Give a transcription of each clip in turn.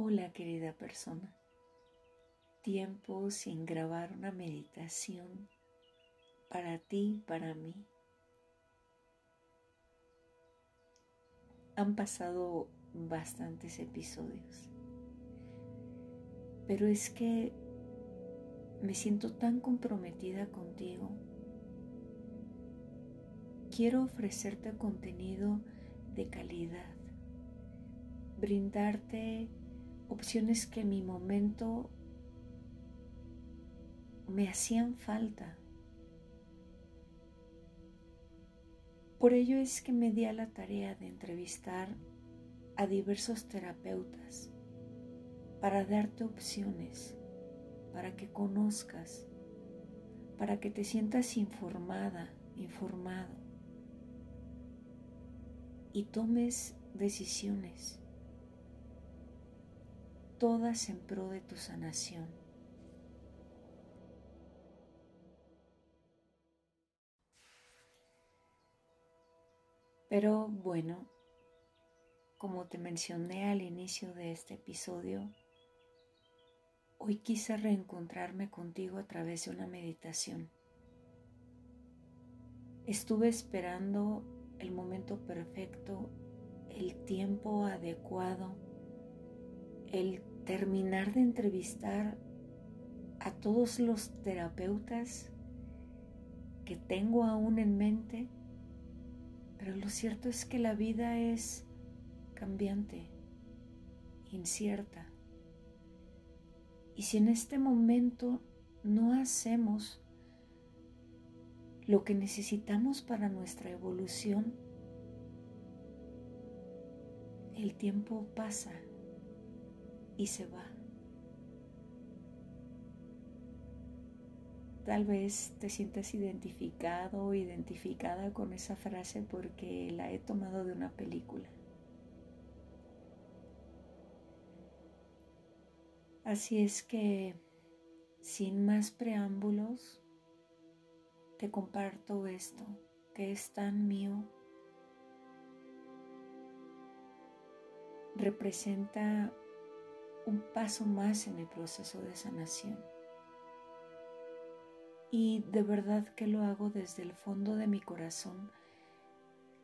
Hola querida persona. Tiempo sin grabar una meditación para ti, para mí. Han pasado bastantes episodios. Pero es que me siento tan comprometida contigo. Quiero ofrecerte contenido de calidad, brindarte opciones que en mi momento me hacían falta. Por ello es que me di a la tarea de entrevistar a diversos terapeutas para darte opciones, para que conozcas, para que te sientas informada, informado y tomes decisiones todas en pro de tu sanación. Pero bueno, como te mencioné al inicio de este episodio, hoy quise reencontrarme contigo a través de una meditación. Estuve esperando el momento perfecto, el tiempo adecuado, el terminar de entrevistar a todos los terapeutas que tengo aún en mente, pero lo cierto es que la vida es cambiante, incierta. Y si en este momento no hacemos lo que necesitamos para nuestra evolución, el tiempo pasa y se va. Tal vez te sientas identificado o identificada con esa frase porque la he tomado de una película. Así es que, sin más preámbulos, te comparto esto que es tan mío. Representa un paso más en el proceso de sanación. Y de verdad que lo hago desde el fondo de mi corazón,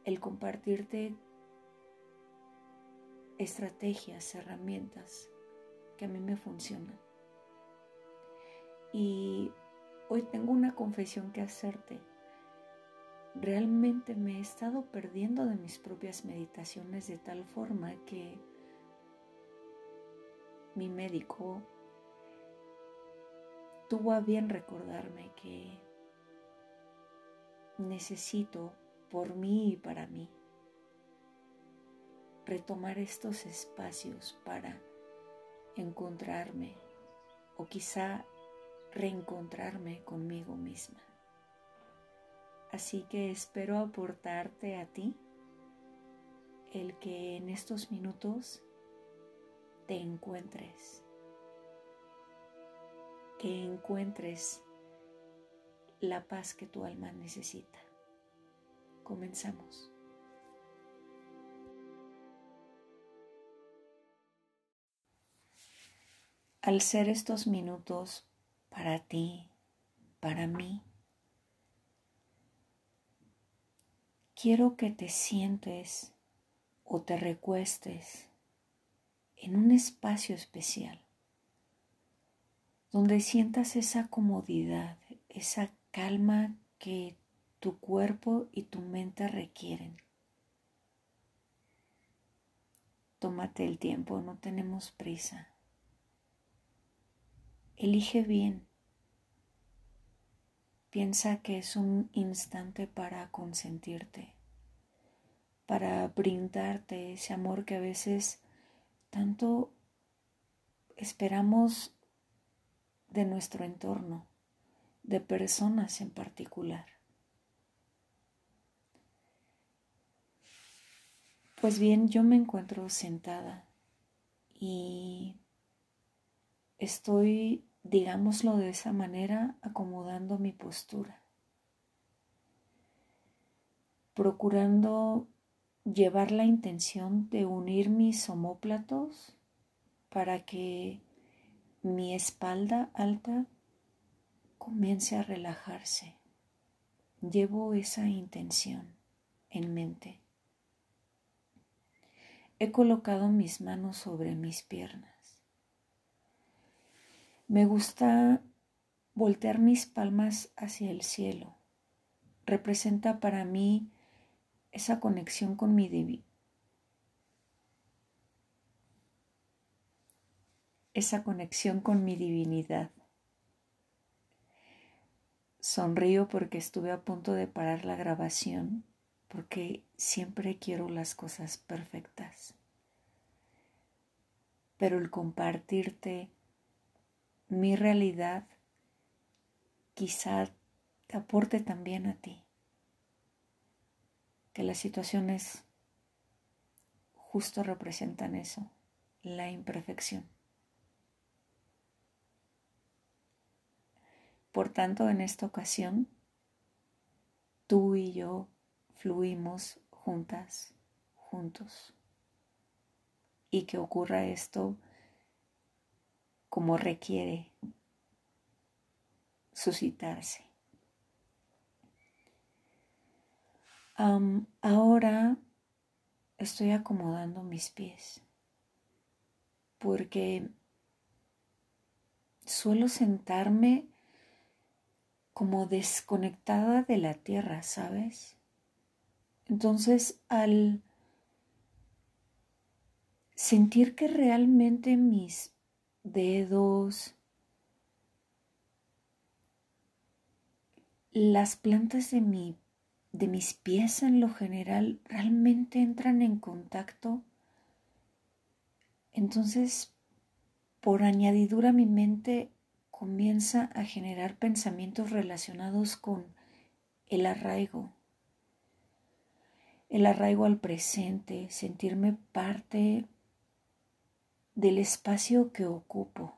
el compartirte estrategias, herramientas que a mí me funcionan. Y hoy tengo una confesión que hacerte. Realmente me he estado perdiendo de mis propias meditaciones de tal forma que mi médico tuvo a bien recordarme que necesito por mí y para mí retomar estos espacios para encontrarme o quizá reencontrarme conmigo misma. Así que espero aportarte a ti el que en estos minutos te encuentres, que encuentres la paz que tu alma necesita. Comenzamos. Al ser estos minutos para ti, para mí, quiero que te sientes o te recuestes en un espacio especial, donde sientas esa comodidad, esa calma que tu cuerpo y tu mente requieren. Tómate el tiempo, no tenemos prisa. Elige bien. Piensa que es un instante para consentirte, para brindarte ese amor que a veces tanto esperamos de nuestro entorno, de personas en particular. Pues bien, yo me encuentro sentada y estoy, digámoslo de esa manera, acomodando mi postura, procurando llevar la intención de unir mis homóplatos para que mi espalda alta comience a relajarse. Llevo esa intención en mente. He colocado mis manos sobre mis piernas. Me gusta voltear mis palmas hacia el cielo. Representa para mí esa conexión con mi divinidad esa conexión con mi divinidad. Sonrío porque estuve a punto de parar la grabación, porque siempre quiero las cosas perfectas. Pero el compartirte mi realidad quizá te aporte también a ti. Que las situaciones justo representan eso, la imperfección. Por tanto, en esta ocasión, tú y yo fluimos juntas, juntos. Y que ocurra esto como requiere suscitarse. Ahora estoy acomodando mis pies porque suelo sentarme como desconectada de la tierra, ¿sabes? Entonces, al sentir que realmente mis dedos, las plantas de, mi, de mis pies en lo general realmente entran en contacto, entonces, por añadidura, mi mente comienza a generar pensamientos relacionados con el arraigo, el arraigo al presente, sentirme parte del espacio que ocupo,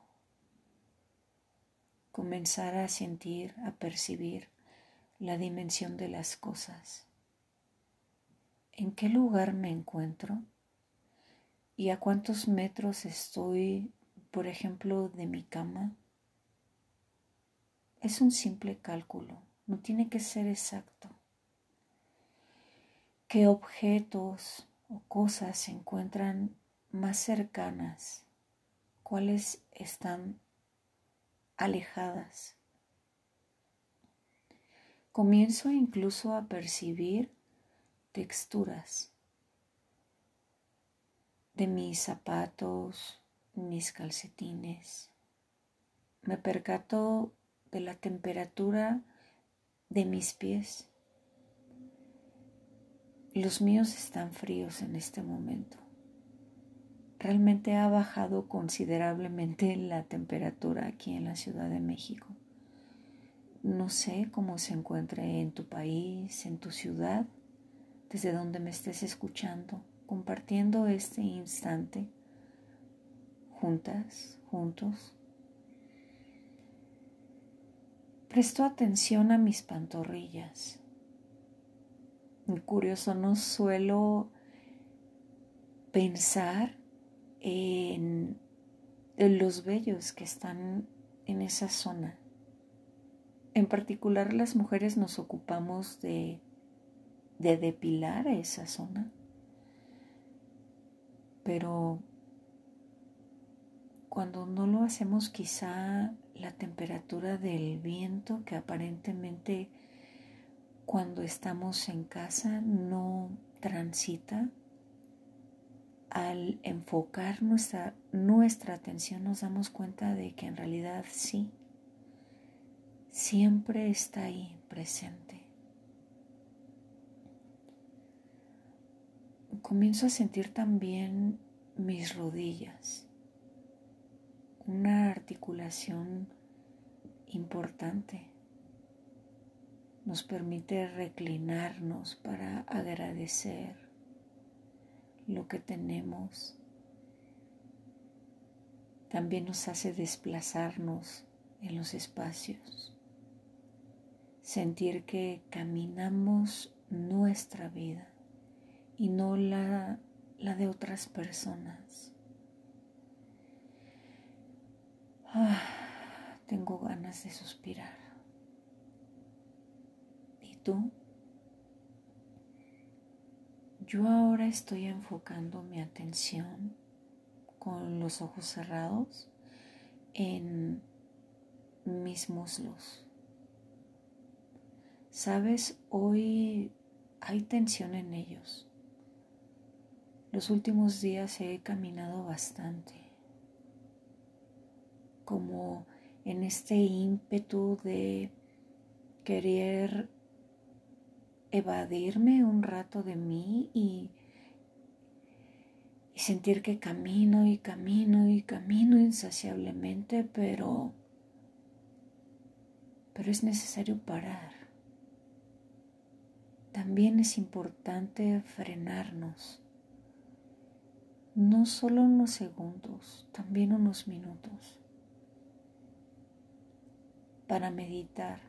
comenzar a sentir, a percibir la dimensión de las cosas. ¿En qué lugar me encuentro? ¿Y a cuántos metros estoy, por ejemplo, de mi cama? Es un simple cálculo, no tiene que ser exacto. ¿Qué objetos o cosas se encuentran más cercanas? ¿Cuáles están alejadas? Comienzo incluso a percibir texturas de mis zapatos, mis calcetines. Me percato de la temperatura de mis pies. Los míos están fríos en este momento. Realmente ha bajado considerablemente la temperatura aquí en la Ciudad de México. No sé cómo se encuentre en tu país, en tu ciudad, desde donde me estés escuchando, compartiendo este instante juntas, juntos. Presto atención a mis pantorrillas. Curioso, no suelo pensar en, los vellos que están en esa zona. En particular las mujeres nos ocupamos de, de depilar esa zona. Pero cuando no lo hacemos quizá la temperatura del viento que aparentemente cuando estamos en casa no transita. Al enfocar nuestra atención nos damos cuenta de que en realidad sí, siempre está ahí presente. Comienzo a sentir también mis rodillas una articulación importante. Nos permite reclinarnos para agradecer lo que tenemos. También nos hace desplazarnos en los espacios. Sentir que caminamos nuestra vida y no la, la de otras personas Ah, tengo ganas de suspirar. ¿Y tú? Yo ahora estoy enfocando mi atención con los ojos cerrados en mis muslos. Sabes, hoy hay tensión en ellos. Los últimos días he caminado bastante, como en este ímpetu de querer evadirme un rato de mí y, y sentir que camino y camino y camino insaciablemente, pero, pero es necesario parar. También es importante frenarnos, no solo unos segundos, también unos minutos, para meditar,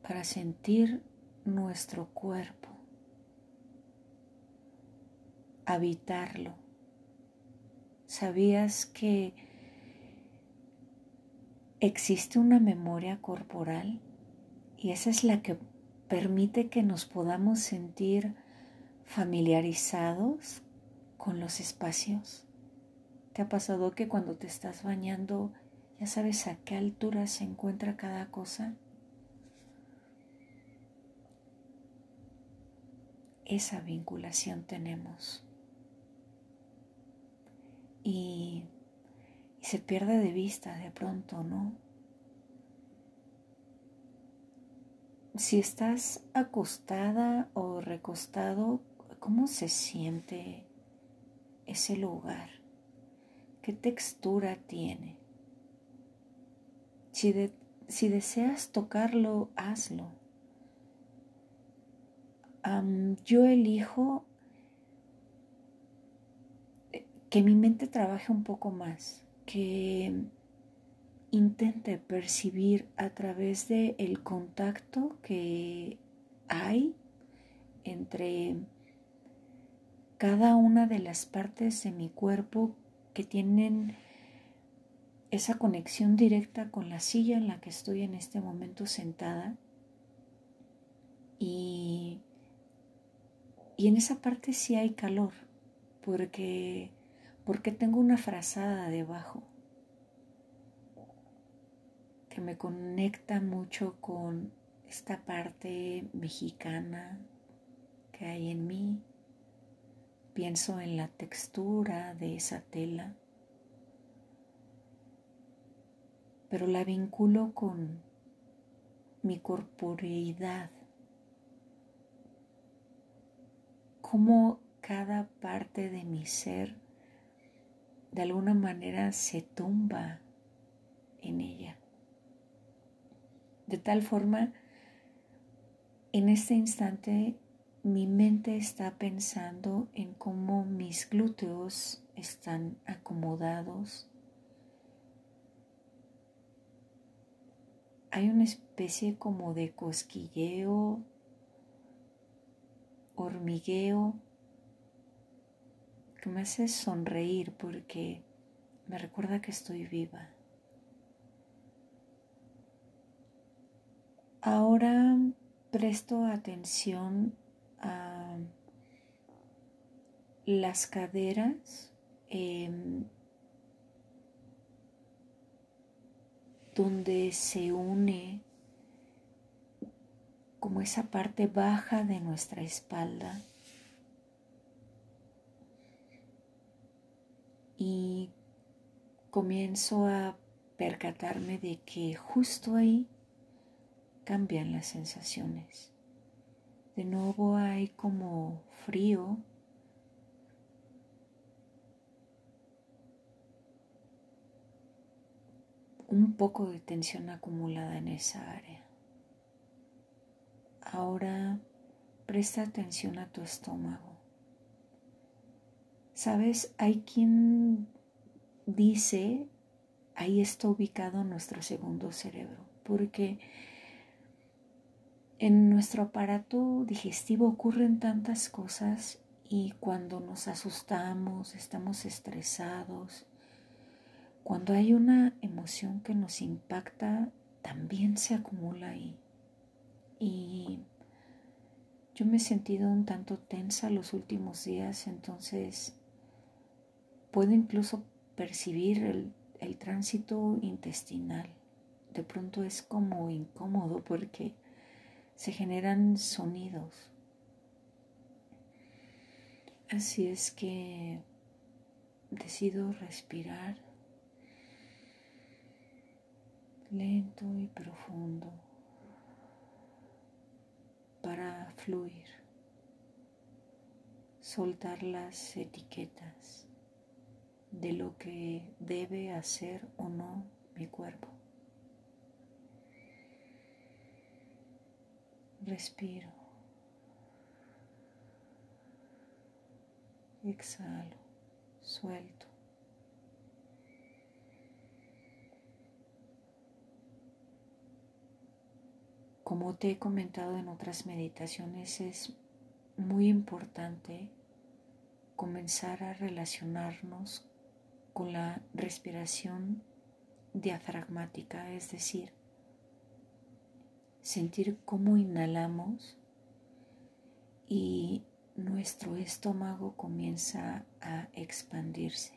para sentir nuestro cuerpo, habitarlo. ¿Sabías que existe una memoria corporal? Y esa es la que permite que nos podamos sentir familiarizados con los espacios. ¿Te ha pasado que cuando te estás bañando ya sabes a qué altura se encuentra cada cosa? esa vinculación tenemos. Y, se pierde de vista de pronto, ¿no? Si estás acostada o recostado, ¿cómo se siente ese lugar? ¿Qué textura tiene? Si, si deseas tocarlo, hazlo yo elijo que mi mente trabaje un poco más, que intente percibir a través del el contacto que hay entre cada una de las partes de mi cuerpo que tienen esa conexión directa con la silla en la que estoy en este momento sentada. Y y en esa parte sí hay calor, porque, porque tengo una frazada debajo que me conecta mucho con esta parte mexicana que hay en mí. Pienso en la textura de esa tela, pero la vinculo con mi corporeidad cómo cada parte de mi ser de alguna manera se tumba en ella. De tal forma, en este instante mi mente está pensando en cómo mis glúteos están acomodados. Hay una especie como de cosquilleo hormigueo que me hace sonreír porque me recuerda que estoy viva. Ahora presto atención a las caderas em, donde se une como esa parte baja de nuestra espalda. Y comienzo a percatarme de que justo ahí cambian las sensaciones. De nuevo hay como frío. Un poco de tensión acumulada en esa área. Ahora presta atención a tu estómago. Sabes, hay quien dice, ahí está ubicado nuestro segundo cerebro, porque en nuestro aparato digestivo ocurren tantas cosas y cuando nos asustamos, estamos estresados, Cuando hay una emoción que nos impacta, también se acumula ahí. Y yo me he sentido un tanto tensa los últimos días, entonces puedo incluso percibir el, el tránsito intestinal. De pronto es como incómodo porque se generan sonidos. Así es que decido respirar lento y profundo para fluir, soltar las etiquetas de lo que debe hacer o no mi cuerpo. Respiro. Exhalo, suelto. Como te he comentado en otras meditaciones, es muy importante comenzar a relacionarnos con la respiración diafragmática, es decir, sentir cómo inhalamos y nuestro estómago comienza a expandirse.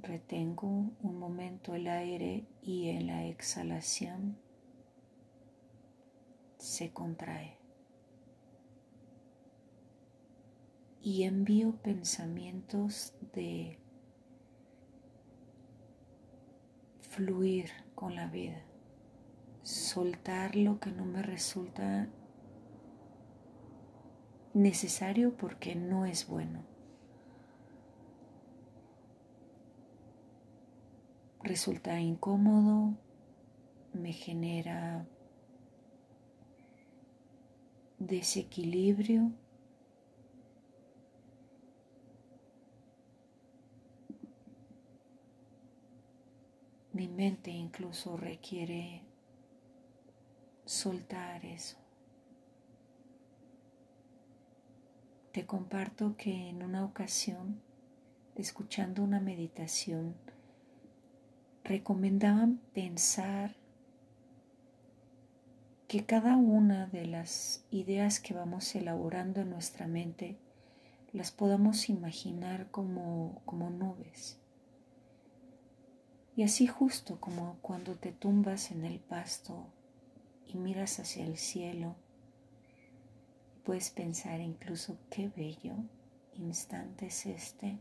Retengo un momento el aire y en la exhalación se contrae. Y envío pensamientos de fluir con la vida soltar lo que no me resulta necesario porque no es bueno. Resulta incómodo, me genera desequilibrio. Mi mente incluso requiere soltar eso. Te comparto que en una ocasión, escuchando una meditación, recomendaban pensar que cada una de las ideas que vamos elaborando en nuestra mente las podamos imaginar como, como nubes. Y así justo como cuando te tumbas en el pasto miras hacia el cielo, puedes pensar incluso qué bello instante es este.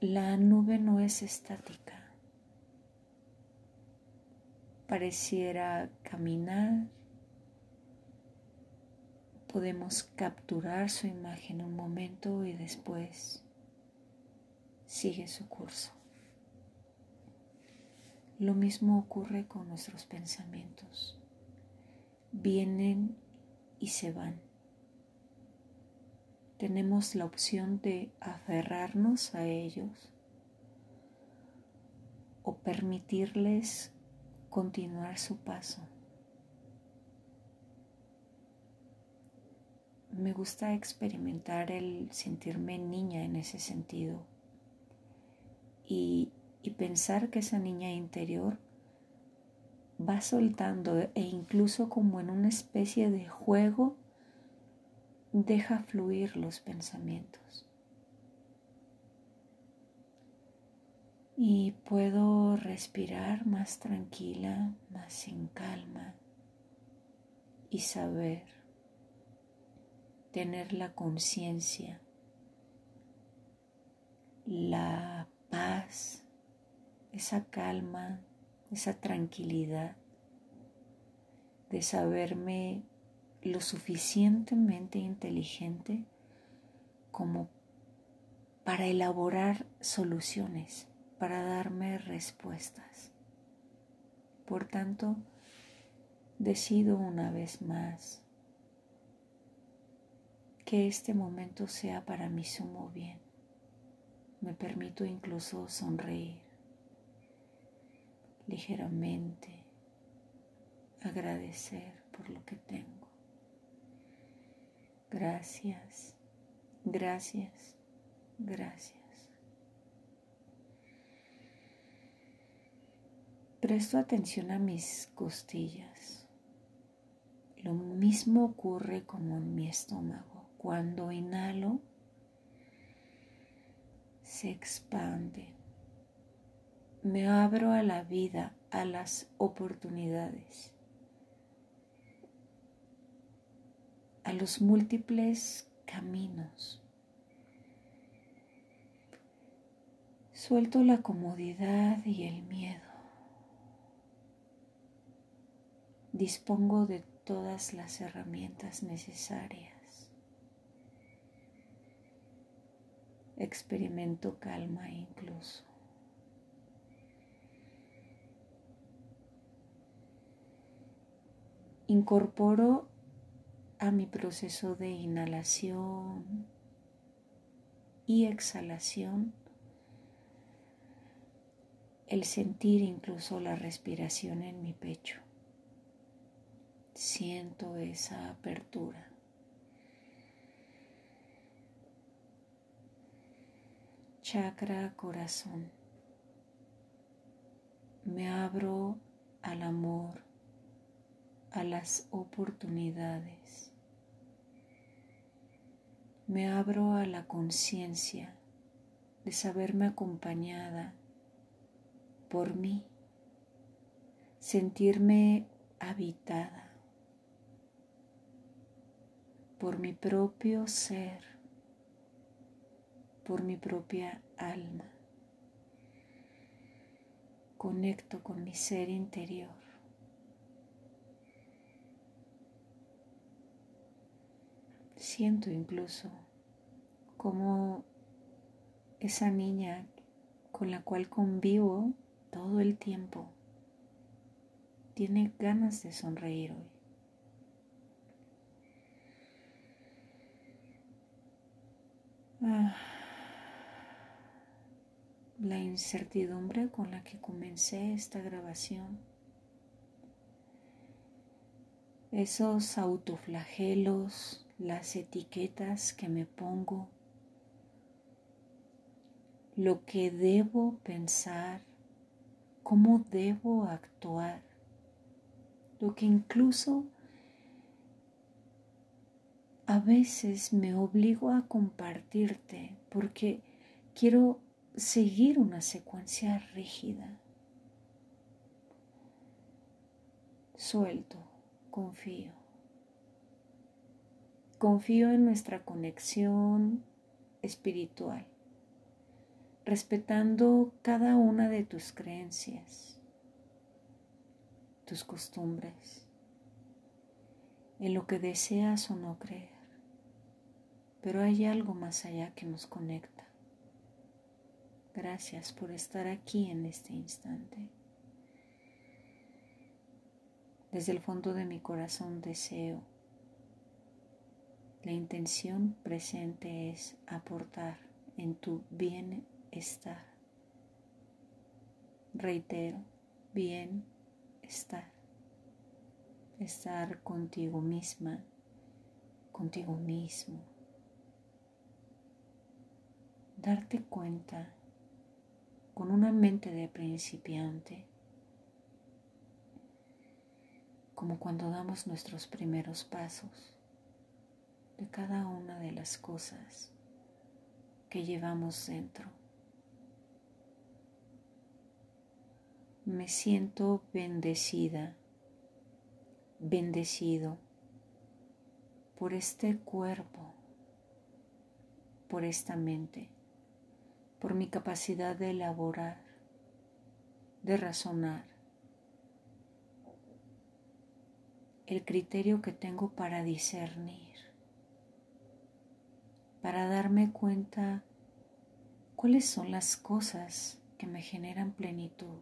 La nube no es estática. Pareciera caminar. Podemos capturar su imagen un momento y después sigue su curso. Lo mismo ocurre con nuestros pensamientos. Vienen y se van. Tenemos la opción de aferrarnos a ellos o permitirles continuar su paso. Me gusta experimentar el sentirme niña en ese sentido y y pensar que esa niña interior va soltando e incluso como en una especie de juego deja fluir los pensamientos. Y puedo respirar más tranquila, más en calma y saber, tener la conciencia, la paz esa calma, esa tranquilidad de saberme lo suficientemente inteligente como para elaborar soluciones, para darme respuestas. Por tanto, decido una vez más que este momento sea para mi sumo bien. Me permito incluso sonreír ligeramente, agradecer por lo que tengo. Gracias, gracias, Gracias. Presto atención a mis costillas. Lo mismo ocurre como en mi estómago. Cuando inhalo, se expande. Me abro a la vida, a las oportunidades, a los múltiples caminos. Suelto la comodidad y el miedo. Dispongo de todas las herramientas necesarias. Experimento calma incluso. Incorporo a mi proceso de inhalación y exhalación el sentir incluso la respiración en mi pecho. Siento esa apertura. chakra corazón. Me abro al amor, a las oportunidades. Me abro a la conciencia de saberme acompañada por mí, sentirme habitada por mi propio ser por mi propia alma. Conecto con mi ser interior. Siento incluso como esa niña con la cual convivo todo el tiempo tiene ganas de sonreír hoy. Ah la incertidumbre con la que comencé esta grabación, esos autoflagelos, las etiquetas que me pongo, lo que debo pensar, cómo debo actuar, lo que incluso a veces me obligo a compartirte porque quiero seguir una secuencia rígida. Suelto, confío. Confío en nuestra conexión espiritual, respetando cada una de tus creencias, tus costumbres, en lo que deseas o no creer. Pero hay algo más allá que nos conecta Gracias por estar aquí en este instante. Desde el fondo de mi corazón deseo. La intención presente es aportar en tu bienestar. Reitero, bienestar. Estar contigo misma, contigo mismo. Darte cuenta con una mente de principiante, como cuando damos nuestros primeros pasos de cada una de las cosas que llevamos dentro. Me siento bendecida, bendecido por este cuerpo, por esta mente por mi capacidad de elaborar, de razonar, el criterio que tengo para discernir, para darme cuenta cuáles son las cosas que me generan plenitud,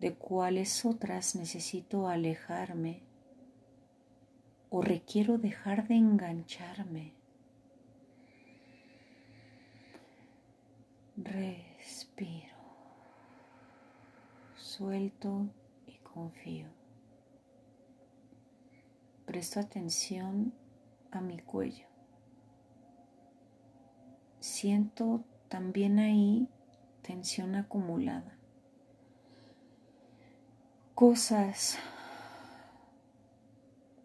de cuáles otras necesito alejarme o requiero dejar de engancharme Respiro. Suelto y confío. Presto atención a mi cuello, siento también ahí tensión acumulada. Cosas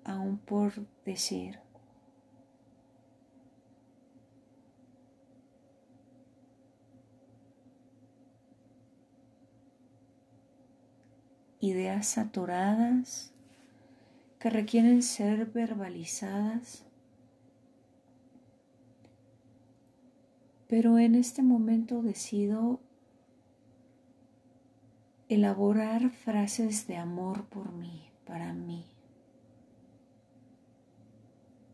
aún por decir. Ideas saturadas que requieren ser verbalizadas Pero en este momento decido elaborar frases de amor por mí, para mí.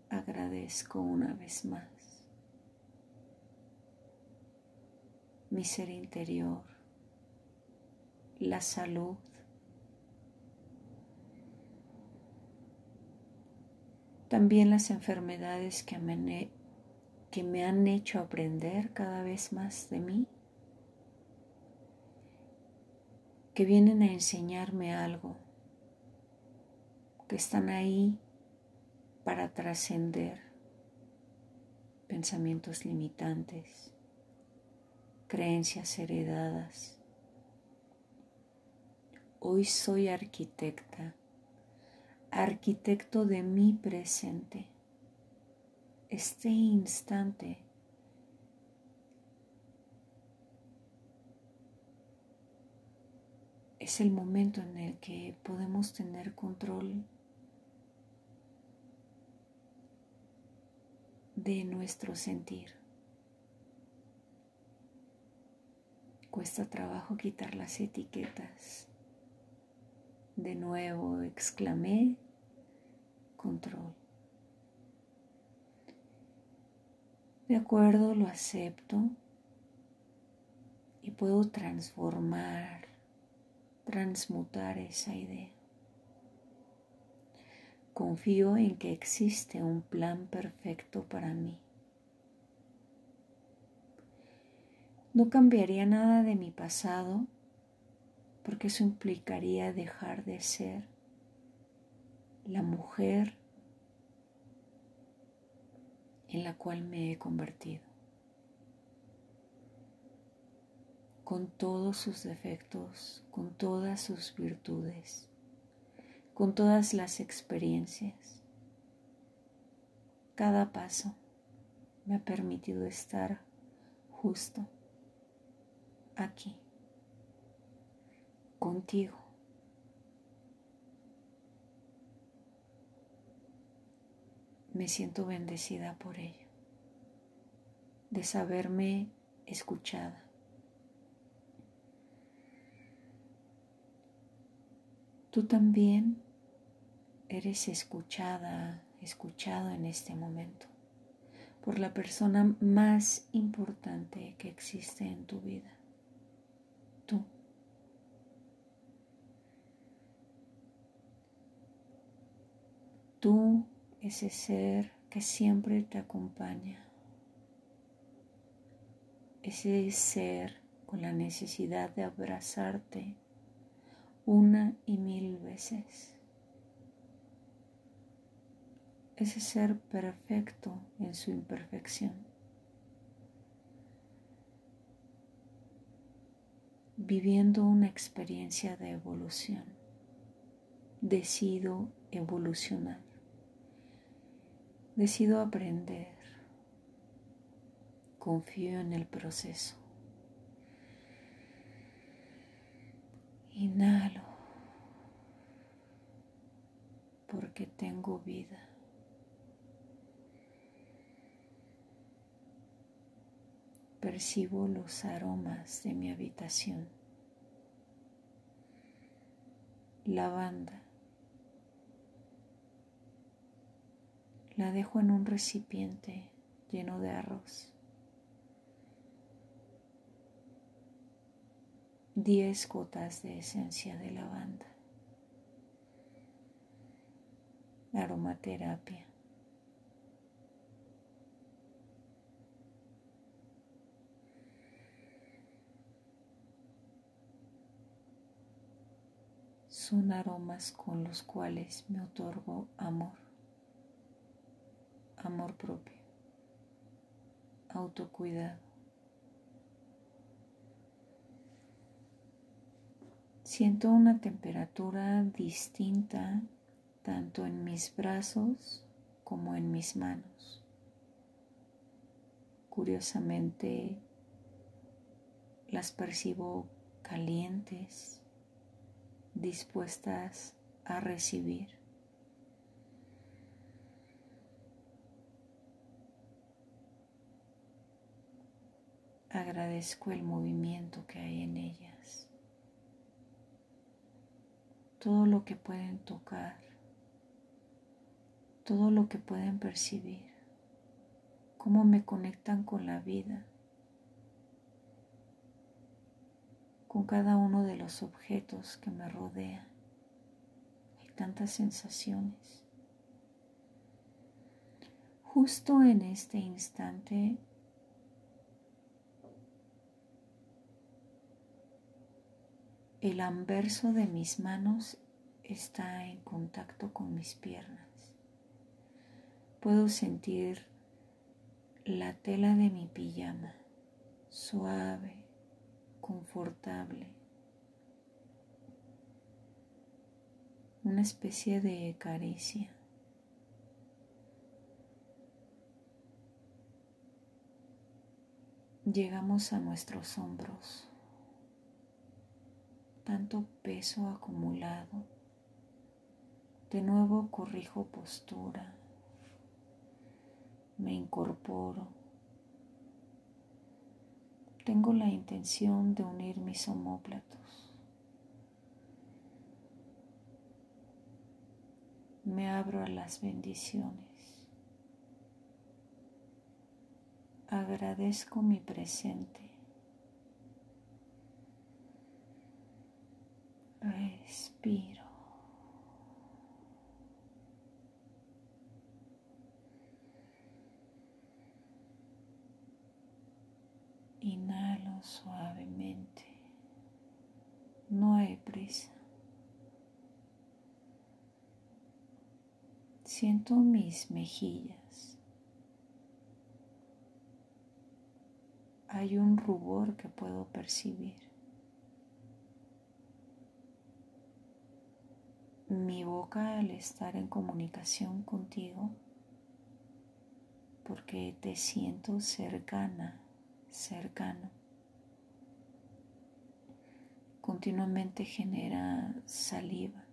Agradezco una vez más mi ser interior, la salud, también las enfermedades que que me han hecho aprender cada vez más de mí, que vienen a enseñarme algo, que están ahí para trascender pensamientos limitantes, creencias heredadas. Hoy soy arquitecta, arquitecto de mi presente este instante es el momento en el que podemos tener control de nuestro sentir. Cuesta trabajo quitar las etiquetas. De nuevo exclamé, control. De acuerdo, lo acepto y puedo transformar, transmutar esa idea. Confío en que existe un plan perfecto para mí. No cambiaría nada de mi pasado porque eso implicaría dejar de ser la mujer en la cual me he convertido, con todos sus defectos, con todas sus virtudes, con todas las experiencias. Cada paso me ha permitido estar justo aquí, contigo. Me siento bendecida por ello, de saberme escuchada. Tú también eres escuchada, escuchado en este momento por la persona más importante que existe en tu vida, tú. Tú ese ser que siempre te acompaña, ese ser con la necesidad de abrazarte una y mil veces, ese ser perfecto en su imperfección. viviendo una experiencia de evolución. Decido evolucionar. Decido aprender. Confío en el proceso. Inhalo porque tengo vida. Percibo los aromas de mi habitación. Lavanda. La dejo en un recipiente lleno de arroz. Diez gotas de esencia de lavanda. Aromaterapia. Son aromas con los cuales me otorgo amor amor propio, autocuidado. Siento una temperatura distinta tanto en mis brazos como en mis manos. Curiosamente, las percibo calientes, dispuestas a recibir. Agradezco el movimiento que hay en ellas, todo lo que pueden tocar, todo lo que pueden percibir, cómo me conectan con la vida, con cada uno de los objetos que me rodean. Hay tantas sensaciones. Justo en este instante el anverso de mis manos está en contacto con mis piernas. Puedo sentir la tela de mi pijama suave, confortable, una especie de caricia. Llegamos a nuestros hombros, tanto peso acumulado. De nuevo corrijo postura me incorporo. Tengo la intención de unir mis homóplatos. Me abro a las bendiciones. Agradezco mi presente. Respiro. Inhalo suavemente. No hay prisa. Siento mis mejillas. Hay un rubor que puedo percibir. Mi boca al estar en comunicación contigo porque te siento cercana cercano. Continuamente genera saliva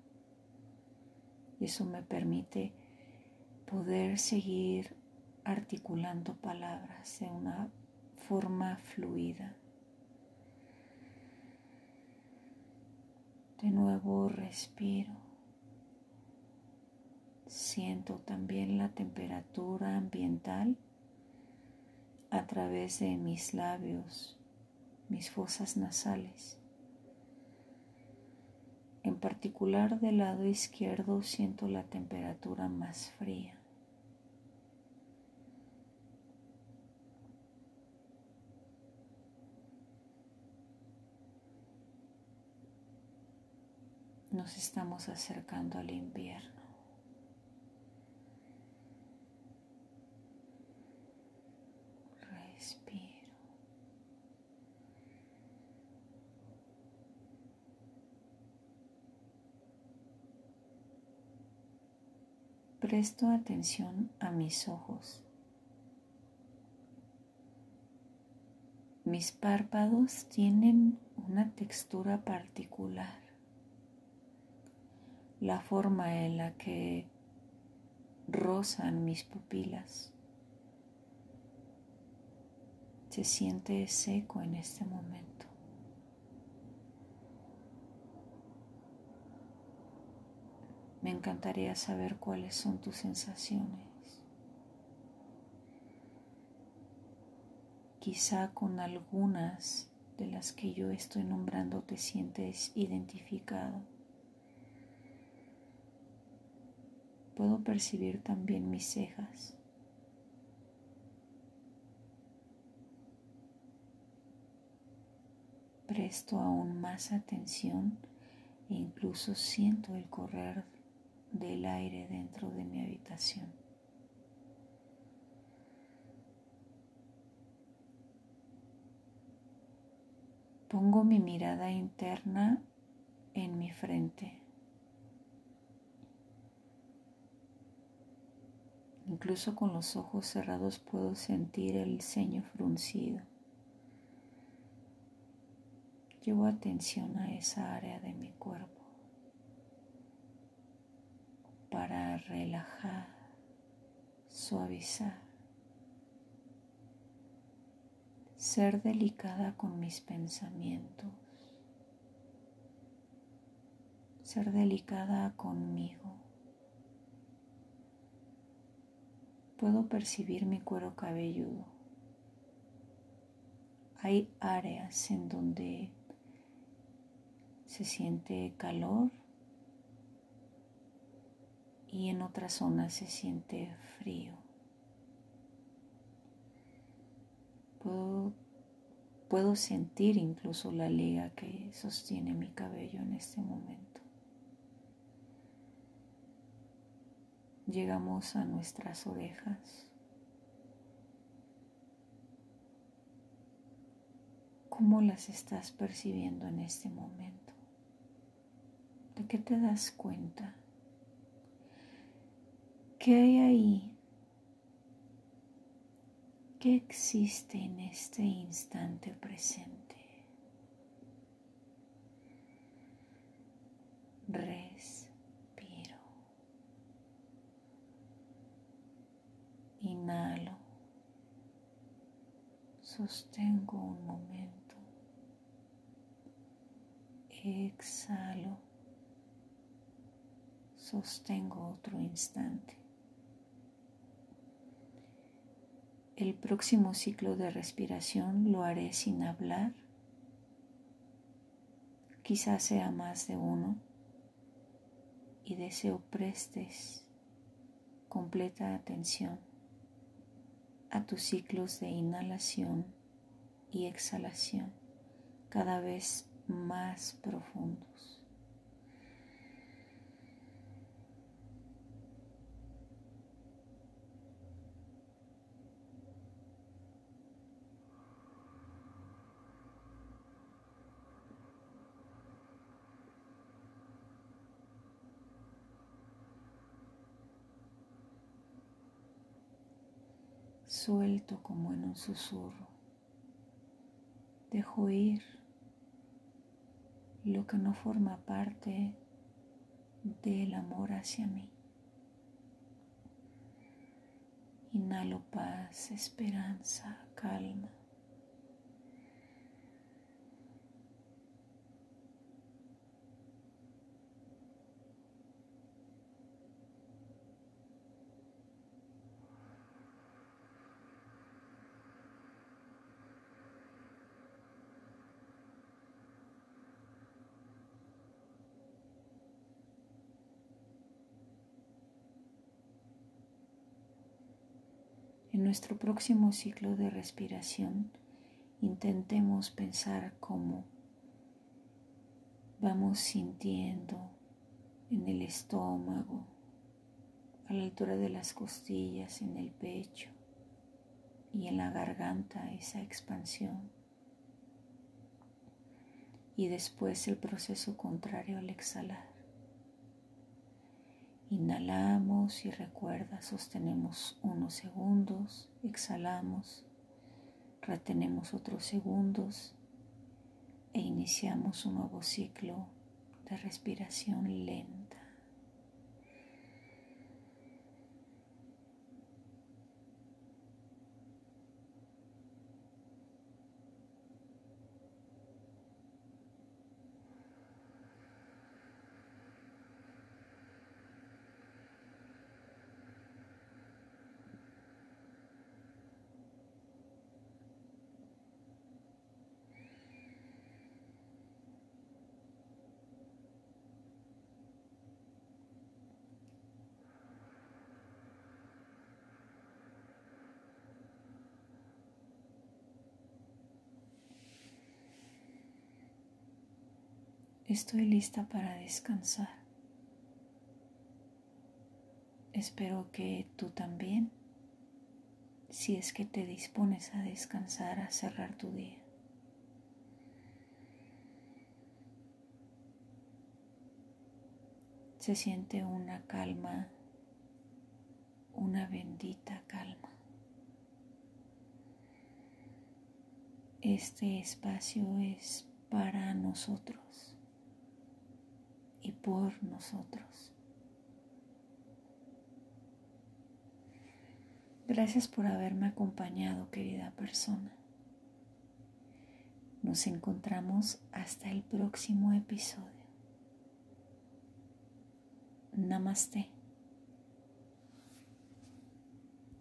eso me permite poder seguir articulando palabras de una forma fluida. De nuevo respiro. Siento también la temperatura ambiental a través de mis labios, mis fosas nasales. En particular del lado izquierdo siento la temperatura más fría. Nos estamos acercando al invierno. Presto atención a mis ojos. Mis párpados tienen una textura particular. La forma en la que rozan mis pupilas se siente seco en este momento. Me encantaría saber cuáles son tus sensaciones. Quizá con algunas de las que yo estoy nombrando te sientes identificado. Puedo percibir también mis cejas. Presto aún más atención e incluso siento el correr del aire dentro de mi habitación. Pongo mi mirada interna en mi frente. Incluso con los ojos cerrados puedo sentir el ceño fruncido. Llevo atención a esa área de mi cuerpo para relajar, suavizar, ser delicada con mis pensamientos, ser delicada conmigo. Puedo percibir mi cuero cabelludo. Hay áreas en donde se siente calor y en otras zonas se siente frío. Puedo, puedo sentir incluso la liga que sostiene mi cabello en este momento. Llegamos a nuestras orejas. ¿Cómo las estás percibiendo en este momento? ¿De qué te das cuenta? ¿Qué hay ahí? ¿Qué existe en este instante presente? Respiro. Inhalo. Sostengo un momento. Exhalo sostengo otro instante. El próximo ciclo de respiración lo haré sin hablar. Quizás sea más de uno y deseo prestes completa atención a tus ciclos de inhalación y exhalación cada vez más profundos. Suelto como en un susurro. Dejo ir lo que no forma parte del amor hacia mí. Inhalo paz, esperanza, calma. En nuestro próximo ciclo de respiración, intentemos pensar cómo vamos sintiendo en el estómago, a la altura de las costillas, en el pecho y en la garganta esa expansión. Y después el proceso contrario al exhalar. Inhalamos y recuerda, sostenemos unos segundos, exhalamos, retenemos otros segundos e iniciamos un nuevo ciclo de respiración lenta. Estoy lista para descansar. Espero que tú también, si es que te dispones a descansar, a cerrar tu día. Se siente una calma, una bendita calma. Este espacio es para nosotros y por nosotros. Gracias por haberme acompañado, querida persona. Nos encontramos hasta el próximo episodio. Namaste.